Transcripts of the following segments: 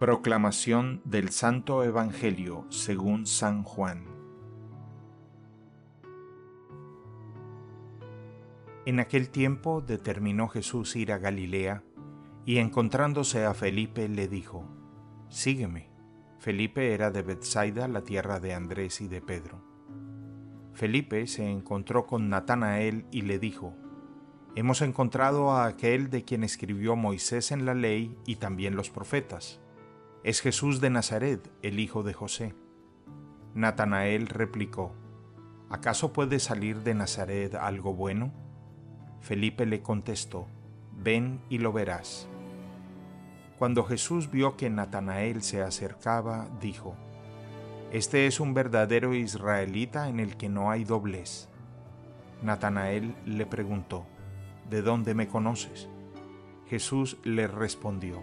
Proclamación del Santo Evangelio según San Juan. En aquel tiempo determinó Jesús ir a Galilea, y encontrándose a Felipe le dijo, Sígueme. Felipe era de Bethsaida, la tierra de Andrés y de Pedro. Felipe se encontró con Natanael y le dijo, Hemos encontrado a aquel de quien escribió Moisés en la ley y también los profetas es Jesús de Nazaret, el hijo de José. Natanael replicó, ¿acaso puede salir de Nazaret algo bueno? Felipe le contestó, ven y lo verás. Cuando Jesús vio que Natanael se acercaba, dijo, Este es un verdadero israelita en el que no hay doblez. Natanael le preguntó, ¿De dónde me conoces? Jesús le respondió,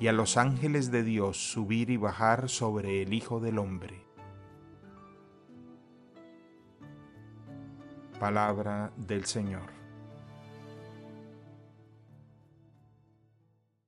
y a los ángeles de Dios subir y bajar sobre el Hijo del Hombre. Palabra del Señor.